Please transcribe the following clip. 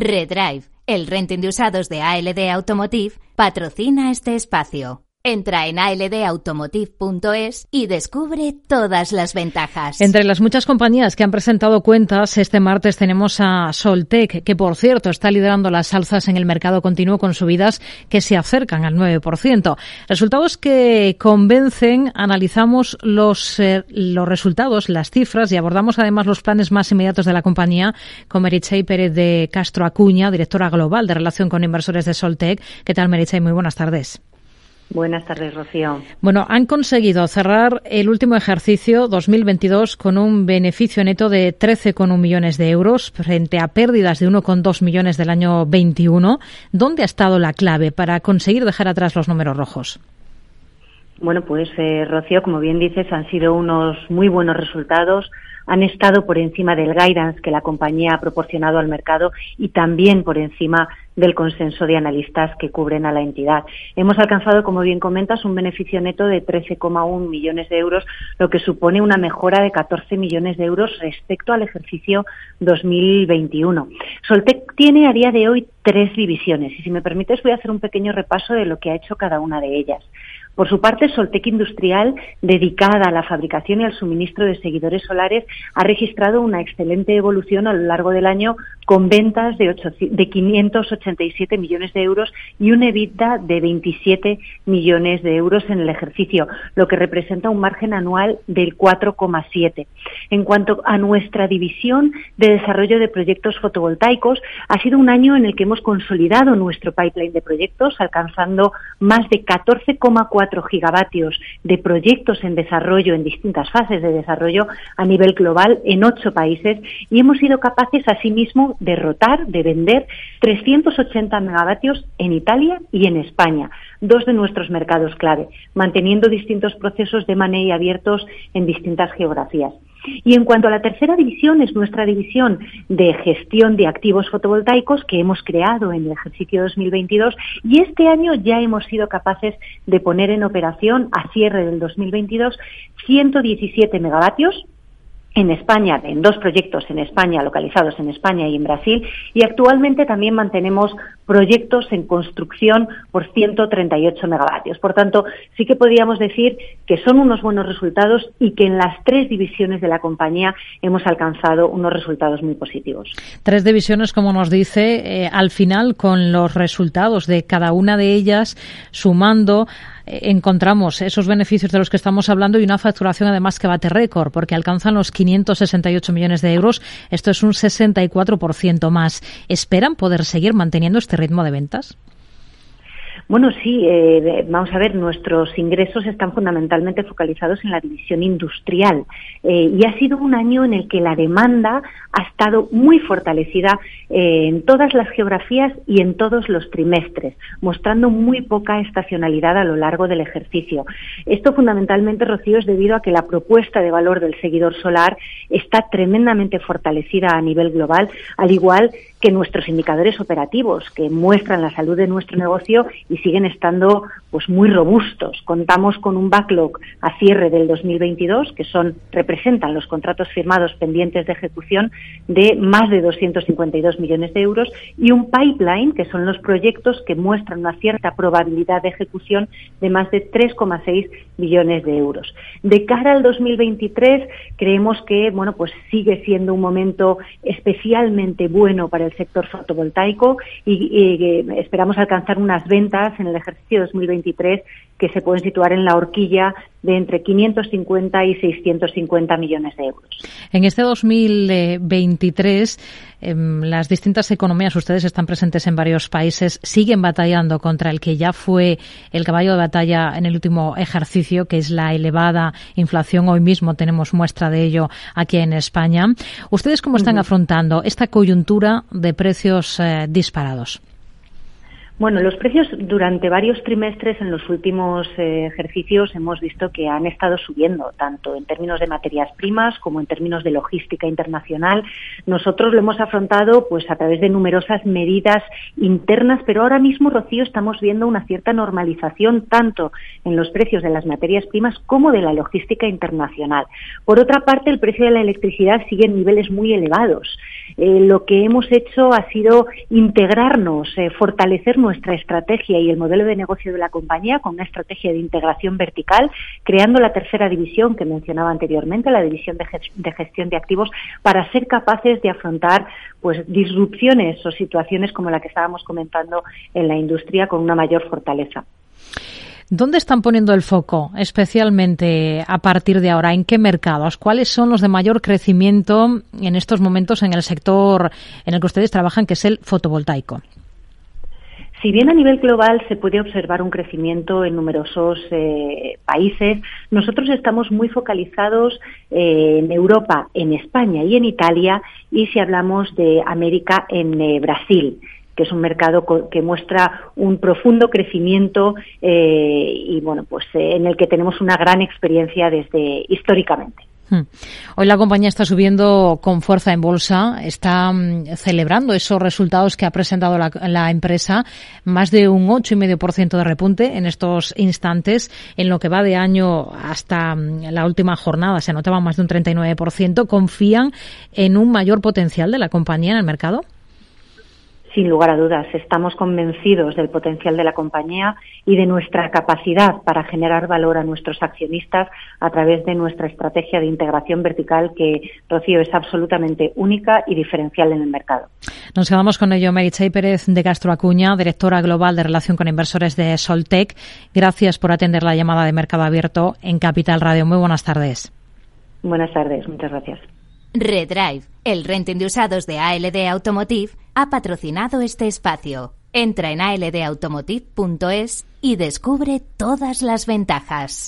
Redrive, el renting de usados de ALD Automotive, patrocina este espacio. Entra en aldautomotive.es y descubre todas las ventajas. Entre las muchas compañías que han presentado cuentas, este martes tenemos a Soltec, que por cierto está liderando las alzas en el mercado continuo con subidas que se acercan al 9%. Resultados que convencen, analizamos los, eh, los resultados, las cifras y abordamos además los planes más inmediatos de la compañía con Meritxell Pérez de Castro Acuña, directora global de relación con inversores de Soltec. ¿Qué tal, Meritxell? Muy buenas tardes. Buenas tardes, Rocío. Bueno, han conseguido cerrar el último ejercicio 2022 con un beneficio neto de 13,1 millones de euros frente a pérdidas de 1,2 millones del año 21. ¿Dónde ha estado la clave para conseguir dejar atrás los números rojos? Bueno, pues eh, Rocío, como bien dices, han sido unos muy buenos resultados han estado por encima del guidance que la compañía ha proporcionado al mercado y también por encima del consenso de analistas que cubren a la entidad. Hemos alcanzado, como bien comentas, un beneficio neto de 13,1 millones de euros, lo que supone una mejora de 14 millones de euros respecto al ejercicio 2021. Soltec tiene a día de hoy tres divisiones y si me permites voy a hacer un pequeño repaso de lo que ha hecho cada una de ellas. Por su parte, Soltec Industrial, dedicada a la fabricación y al suministro de seguidores solares, ha registrado una excelente evolución a lo largo del año con ventas de, de 587 millones de euros y un EBITDA de 27 millones de euros en el ejercicio, lo que representa un margen anual del 4,7. En cuanto a nuestra división de desarrollo de proyectos fotovoltaicos, ha sido un año en el que hemos consolidado nuestro pipeline de proyectos, alcanzando más de 14,4 gigavatios de proyectos en desarrollo, en distintas fases de desarrollo a nivel global en ocho países y hemos sido capaces asimismo de rotar, de vender 380 megavatios en Italia y en España, dos de nuestros mercados clave, manteniendo distintos procesos de money abiertos en distintas geografías. Y en cuanto a la tercera división, es nuestra división de gestión de activos fotovoltaicos que hemos creado en el ejercicio 2022 y este año ya hemos sido capaces de poner en operación a cierre del 2022 117 megavatios en España, en dos proyectos en España, localizados en España y en Brasil, y actualmente también mantenemos proyectos en construcción por 138 megavatios. Por tanto, sí que podríamos decir que son unos buenos resultados y que en las tres divisiones de la compañía hemos alcanzado unos resultados muy positivos. Tres divisiones, como nos dice, eh, al final con los resultados de cada una de ellas sumando encontramos esos beneficios de los que estamos hablando y una facturación además que bate récord porque alcanzan los 568 millones de euros. Esto es un 64% más. ¿Esperan poder seguir manteniendo este ritmo de ventas? Bueno, sí, eh, vamos a ver, nuestros ingresos están fundamentalmente focalizados en la división industrial eh, y ha sido un año en el que la demanda ha estado muy fortalecida eh, en todas las geografías y en todos los trimestres, mostrando muy poca estacionalidad a lo largo del ejercicio. Esto fundamentalmente, Rocío, es debido a que la propuesta de valor del seguidor solar está tremendamente fortalecida a nivel global, al igual que nuestros indicadores operativos, que muestran la salud de nuestro negocio y siguen estando pues muy robustos. Contamos con un backlog a cierre del 2022 que son representan los contratos firmados pendientes de ejecución de más de 252 millones de euros y un pipeline que son los proyectos que muestran una cierta probabilidad de ejecución de más de 3,6 millones de euros. De cara al 2023 creemos que bueno pues sigue siendo un momento especialmente bueno para el sector fotovoltaico y esperamos alcanzar unas ventas en el ejercicio 2023 que se pueden situar en la horquilla de entre 550 y 650 millones de euros. En este 2023, em, las distintas economías, ustedes están presentes en varios países, siguen batallando contra el que ya fue el caballo de batalla en el último ejercicio, que es la elevada inflación. Hoy mismo tenemos muestra de ello aquí en España. ¿Ustedes cómo están afrontando esta coyuntura de precios eh, disparados? Bueno, los precios durante varios trimestres en los últimos eh, ejercicios hemos visto que han estado subiendo, tanto en términos de materias primas como en términos de logística internacional. Nosotros lo hemos afrontado pues a través de numerosas medidas internas, pero ahora mismo, Rocío, estamos viendo una cierta normalización tanto en los precios de las materias primas como de la logística internacional. Por otra parte, el precio de la electricidad sigue en niveles muy elevados. Eh, lo que hemos hecho ha sido integrarnos, eh, fortalecer nuestra estrategia y el modelo de negocio de la compañía con una estrategia de integración vertical, creando la tercera división que mencionaba anteriormente, la división de, gestión de activos, para ser capaces de afrontar pues disrupciones o situaciones como la que estábamos comentando en la industria con una mayor fortaleza. ¿Dónde están poniendo el foco, especialmente a partir de ahora? ¿En qué mercados? ¿Cuáles son los de mayor crecimiento en estos momentos en el sector en el que ustedes trabajan, que es el fotovoltaico? Si bien a nivel global se puede observar un crecimiento en numerosos eh, países, nosotros estamos muy focalizados eh, en Europa, en España y en Italia, y si hablamos de América, en eh, Brasil que es un mercado que muestra un profundo crecimiento eh, y bueno, pues eh, en el que tenemos una gran experiencia desde históricamente. Hmm. Hoy la compañía está subiendo con fuerza en bolsa, está mm, celebrando esos resultados que ha presentado la, empresa, más de un 8,5% de repunte en estos instantes. En lo que va de año hasta mm, la última jornada se notaba más de un 39%. ¿Confían en un mayor potencial de la compañía en el mercado? Sin lugar a dudas, estamos convencidos del potencial de la compañía y de nuestra capacidad para generar valor a nuestros accionistas a través de nuestra estrategia de integración vertical que, Rocío, es absolutamente única y diferencial en el mercado. Nos quedamos con ello, Meritxell Pérez de Castro Acuña, directora global de Relación con Inversores de Soltec. Gracias por atender la llamada de Mercado Abierto en Capital Radio. Muy buenas tardes. Buenas tardes, muchas gracias. Redrive, el renting de usados de ALD Automotive, ha patrocinado este espacio. Entra en aldautomotive.es y descubre todas las ventajas.